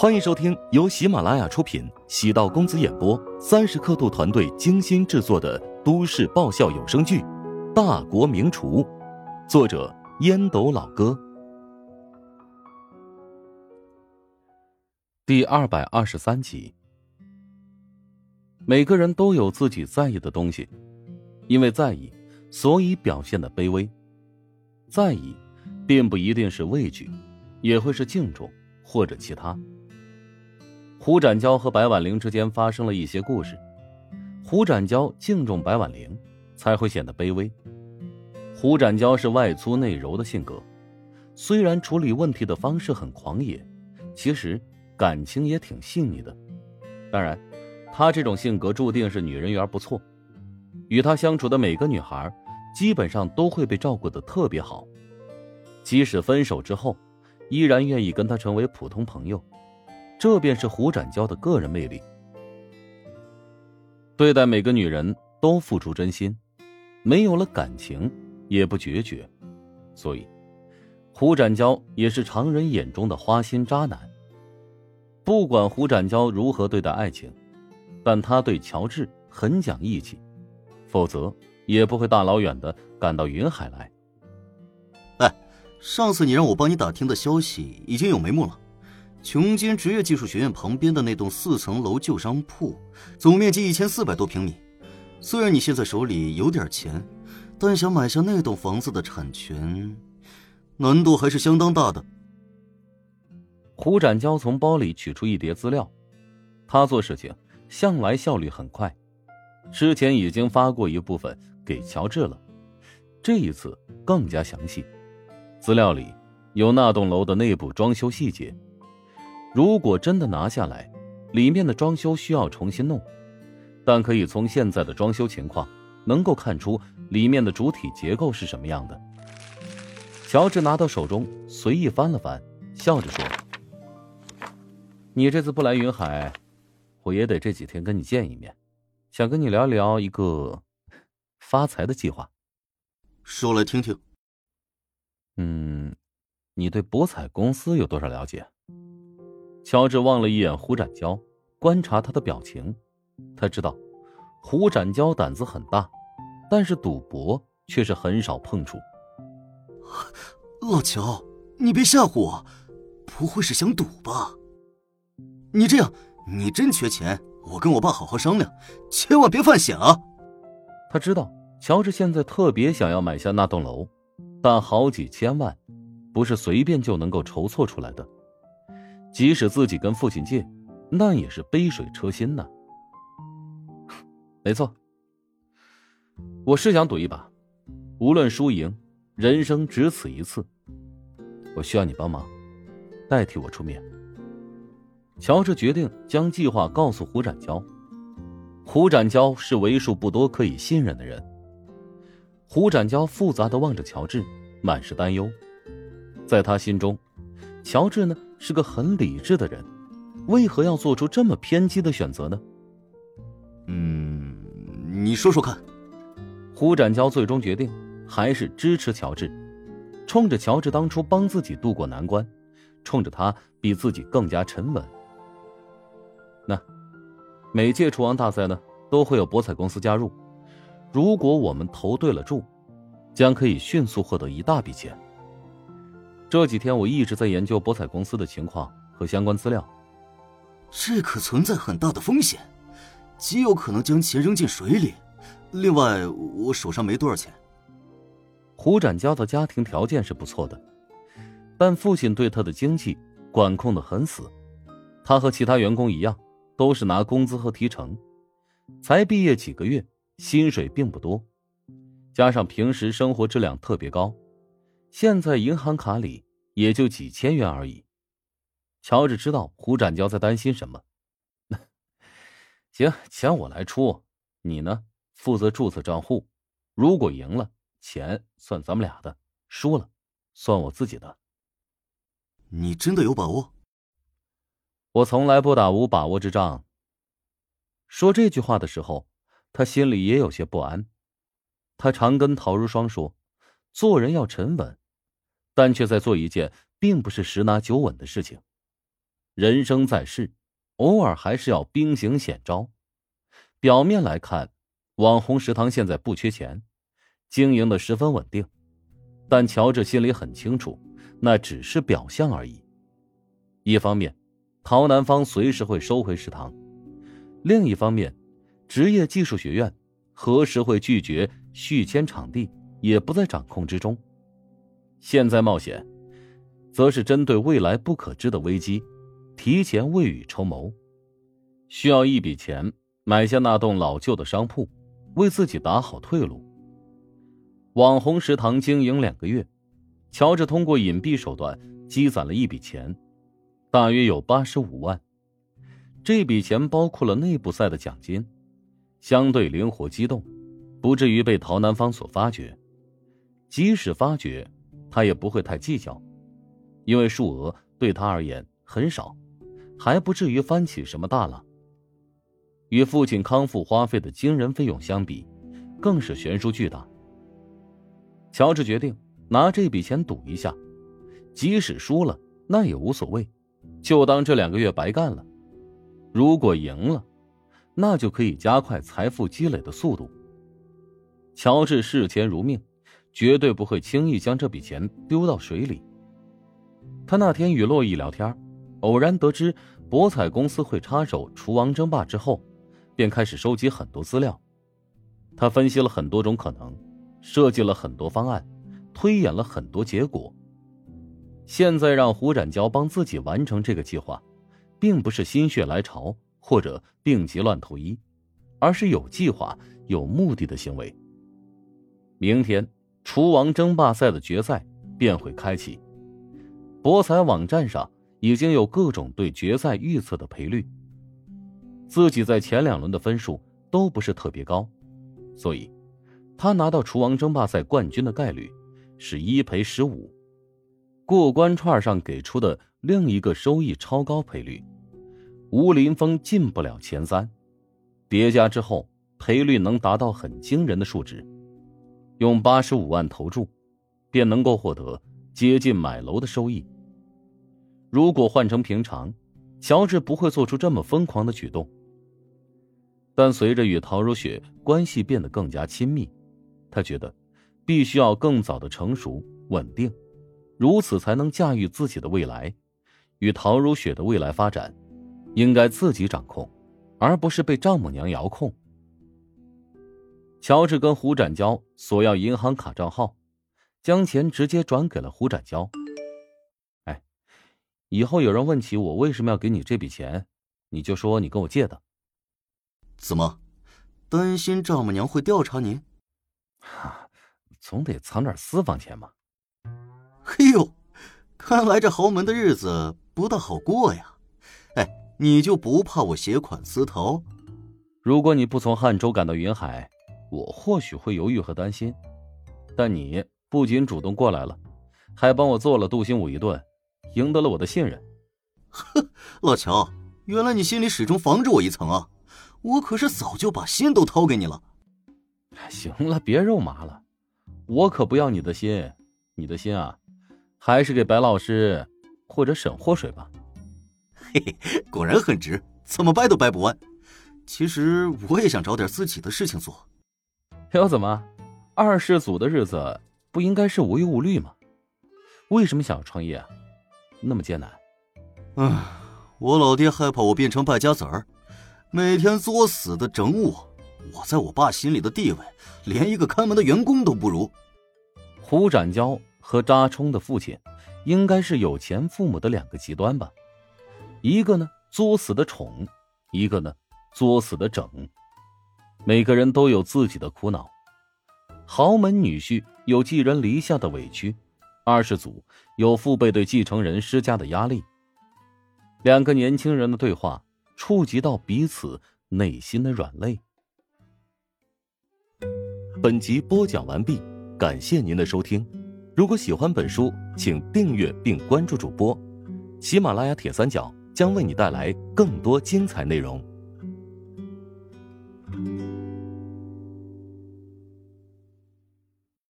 欢迎收听由喜马拉雅出品、喜道公子演播、三十刻度团队精心制作的都市爆笑有声剧《大国名厨》，作者烟斗老哥，第二百二十三集。每个人都有自己在意的东西，因为在意，所以表现的卑微。在意，并不一定是畏惧，也会是敬重或者其他。胡展娇和白婉玲之间发生了一些故事，胡展娇敬重白婉玲，才会显得卑微。胡展娇是外粗内柔的性格，虽然处理问题的方式很狂野，其实感情也挺细腻的。当然，她这种性格注定是女人缘不错，与她相处的每个女孩，基本上都会被照顾的特别好，即使分手之后，依然愿意跟她成为普通朋友。这便是胡展娇的个人魅力。对待每个女人都付出真心，没有了感情也不决绝，所以胡展娇也是常人眼中的花心渣男。不管胡展娇如何对待爱情，但他对乔治很讲义气，否则也不会大老远的赶到云海来。哎，上次你让我帮你打听的消息已经有眉目了。琼金职业技术学院旁边的那栋四层楼旧商铺，总面积一千四百多平米。虽然你现在手里有点钱，但想买下那栋房子的产权，难度还是相当大的。胡展娇从包里取出一叠资料，他做事情向来效率很快，之前已经发过一部分给乔治了，这一次更加详细。资料里有那栋楼的内部装修细节。如果真的拿下来，里面的装修需要重新弄，但可以从现在的装修情况，能够看出里面的主体结构是什么样的。乔治拿到手中，随意翻了翻，笑着说：“你这次不来云海，我也得这几天跟你见一面，想跟你聊聊一个发财的计划。说来听听。嗯，你对博彩公司有多少了解？”乔治望了一眼胡展娇，观察他的表情，他知道胡展娇胆子很大，但是赌博却是很少碰触。老乔，你别吓唬我，不会是想赌吧？你这样，你真缺钱，我跟我爸好好商量，千万别犯险啊！他知道乔治现在特别想要买下那栋楼，但好几千万，不是随便就能够筹措出来的。即使自己跟父亲借，那也是杯水车薪呢。没错，我是想赌一把，无论输赢，人生只此一次。我需要你帮忙，代替我出面。乔治决定将计划告诉胡展娇。胡展娇是为数不多可以信任的人。胡展娇复杂的望着乔治，满是担忧。在他心中，乔治呢？是个很理智的人，为何要做出这么偏激的选择呢？嗯，你说说看。胡展娇最终决定还是支持乔治，冲着乔治当初帮自己渡过难关，冲着他比自己更加沉稳。那每届厨王大赛呢，都会有博彩公司加入，如果我们投对了注，将可以迅速获得一大笔钱。这几天我一直在研究博彩公司的情况和相关资料，这可存在很大的风险，极有可能将钱扔进水里。另外，我手上没多少钱。胡展娇的家庭条件是不错的，但父亲对他的经济管控的很死，他和其他员工一样，都是拿工资和提成，才毕业几个月，薪水并不多，加上平时生活质量特别高。现在银行卡里也就几千元而已。乔治知道胡展娇在担心什么。行，钱我来出，你呢负责注册账户。如果赢了，钱算咱们俩的；输了，算我自己的。你真的有把握？我从来不打无把握之仗。说这句话的时候，他心里也有些不安。他常跟陶如霜说，做人要沉稳。但却在做一件并不是十拿九稳的事情。人生在世，偶尔还是要兵行险招。表面来看，网红食堂现在不缺钱，经营的十分稳定。但乔治心里很清楚，那只是表象而已。一方面，陶南方随时会收回食堂；另一方面，职业技术学院何时会拒绝续签场地，也不在掌控之中。现在冒险，则是针对未来不可知的危机，提前未雨绸缪，需要一笔钱买下那栋老旧的商铺，为自己打好退路。网红食堂经营两个月，乔治通过隐蔽手段积攒了一笔钱，大约有八十五万。这笔钱包括了内部赛的奖金，相对灵活机动，不至于被陶南方所发觉。即使发觉，他也不会太计较，因为数额对他而言很少，还不至于翻起什么大浪。与父亲康复花费的惊人费用相比，更是悬殊巨大。乔治决定拿这笔钱赌一下，即使输了那也无所谓，就当这两个月白干了。如果赢了，那就可以加快财富积累的速度。乔治视钱如命，绝对不会轻易将这笔钱丢到水里。他那天与洛伊聊天，偶然得知博彩公司会插手厨王争霸之后，便开始收集很多资料。他分析了很多种可能。设计了很多方案，推演了很多结果。现在让胡展娇帮自己完成这个计划，并不是心血来潮或者病急乱投医，而是有计划、有目的的行为。明天，厨王争霸赛的决赛便会开启。博彩网站上已经有各种对决赛预测的赔率。自己在前两轮的分数都不是特别高，所以。他拿到厨王争霸赛冠军的概率是一赔十五，过关串上给出的另一个收益超高赔率，吴林峰进不了前三，叠加之后赔率能达到很惊人的数值，用八十五万投注，便能够获得接近买楼的收益。如果换成平常，乔治不会做出这么疯狂的举动，但随着与陶如雪关系变得更加亲密。他觉得，必须要更早的成熟稳定，如此才能驾驭自己的未来，与陶如雪的未来发展，应该自己掌控，而不是被丈母娘遥控。乔治跟胡展娇索要银行卡账号，将钱直接转给了胡展娇。哎，以后有人问起我为什么要给你这笔钱，你就说你跟我借的。怎么，担心丈母娘会调查您？哈，总得藏点私房钱嘛。嘿呦，看来这豪门的日子不大好过呀。哎，你就不怕我携款私逃？如果你不从汉州赶到云海，我或许会犹豫和担心。但你不仅主动过来了，还帮我做了杜兴武一顿，赢得了我的信任。呵，老乔，原来你心里始终防着我一层啊！我可是早就把心都掏给你了。行了，别肉麻了，我可不要你的心，你的心啊，还是给白老师或者沈祸水吧。嘿嘿，果然很直，怎么掰都掰不弯。其实我也想找点自己的事情做。又怎么，二世祖的日子不应该是无忧无虑吗？为什么想要创业啊？那么艰难。嗯，我老爹害怕我变成败家子儿，每天作死的整我。我在我爸心里的地位，连一个看门的员工都不如。胡展娇和扎冲的父亲，应该是有钱父母的两个极端吧？一个呢作死的宠，一个呢作死的整。每个人都有自己的苦恼。豪门女婿有寄人篱下的委屈，二世祖有父辈对继承人施加的压力。两个年轻人的对话，触及到彼此内心的软肋。本集播讲完毕，感谢您的收听。如果喜欢本书，请订阅并关注主播。喜马拉雅铁三角将为你带来更多精彩内容。